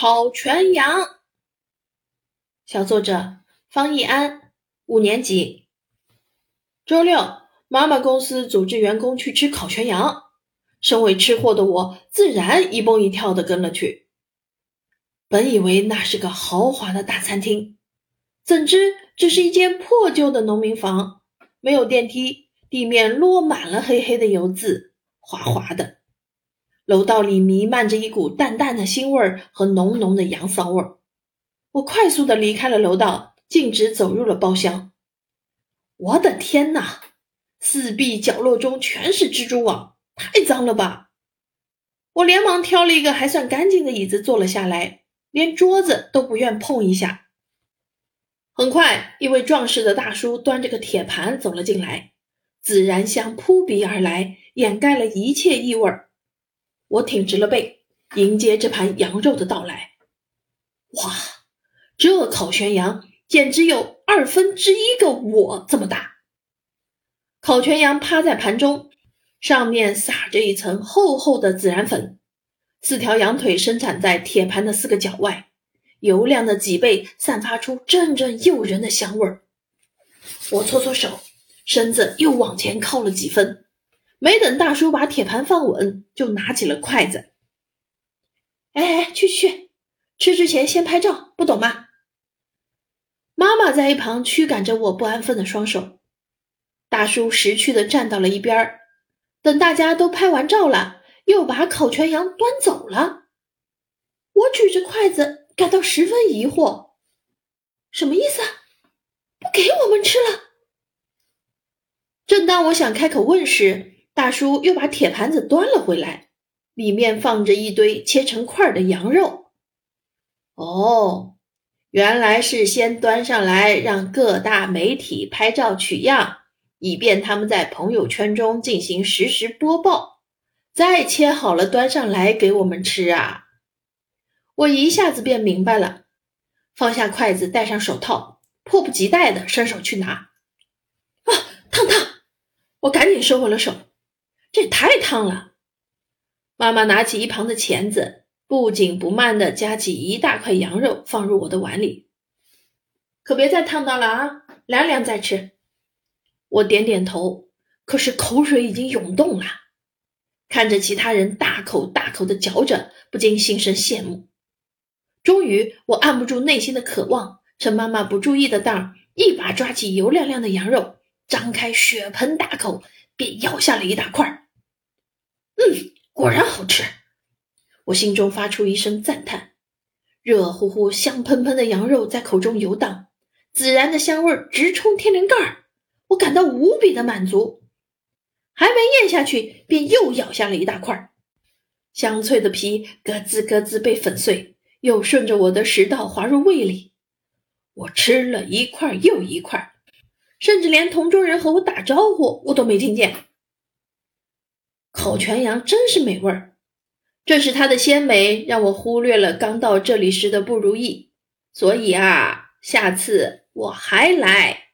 烤全羊。小作者方逸安，五年级。周六，妈妈公司组织员工去吃烤全羊，身为吃货的我自然一蹦一跳的跟了去。本以为那是个豪华的大餐厅，怎知这是一间破旧的农民房，没有电梯，地面落满了黑黑的油渍，滑滑的。楼道里弥漫着一股淡淡的腥味儿和浓浓的羊骚味儿。我快速的离开了楼道，径直走入了包厢。我的天哪！四壁角落中全是蜘蛛网，太脏了吧！我连忙挑了一个还算干净的椅子坐了下来，连桌子都不愿碰一下。很快，一位壮实的大叔端着个铁盘走了进来，孜然香扑鼻而来，掩盖了一切异味儿。我挺直了背，迎接这盘羊肉的到来。哇，这烤全羊简直有二分之一个我这么大！烤全羊趴在盘中，上面撒着一层厚厚的孜然粉。四条羊腿生产在铁盘的四个角外，油亮的脊背散发出阵阵诱人的香味儿。我搓搓手，身子又往前靠了几分。没等大叔把铁盘放稳，就拿起了筷子。哎哎，去去，吃之前先拍照，不懂吗？妈妈在一旁驱赶着我不安分的双手。大叔识趣的站到了一边儿，等大家都拍完照了，又把烤全羊端走了。我举着筷子，感到十分疑惑，什么意思？不给我们吃了？正当我想开口问时，大叔又把铁盘子端了回来，里面放着一堆切成块的羊肉。哦，原来是先端上来让各大媒体拍照取样，以便他们在朋友圈中进行实时播报，再切好了端上来给我们吃啊！我一下子便明白了，放下筷子，戴上手套，迫不及待地伸手去拿。啊，烫烫！我赶紧收回了手。这也太烫了！妈妈拿起一旁的钳子，不紧不慢地夹起一大块羊肉放入我的碗里。可别再烫到了啊，凉凉再吃。我点点头，可是口水已经涌动了。看着其他人大口大口的嚼着，不禁心生羡慕。终于，我按不住内心的渴望，趁妈妈不注意的当，一把抓起油亮亮的羊肉，张开血盆大口。便咬下了一大块嗯，果然好吃。我心中发出一声赞叹。热乎乎、香喷喷的羊肉在口中游荡，孜然的香味直冲天灵盖儿，我感到无比的满足。还没咽下去，便又咬下了一大块香脆的皮咯吱咯吱被粉碎，又顺着我的食道滑入胃里。我吃了一块又一块。甚至连同桌人和我打招呼，我都没听见。烤全羊真是美味儿，正是它的鲜美让我忽略了刚到这里时的不如意，所以啊，下次我还来。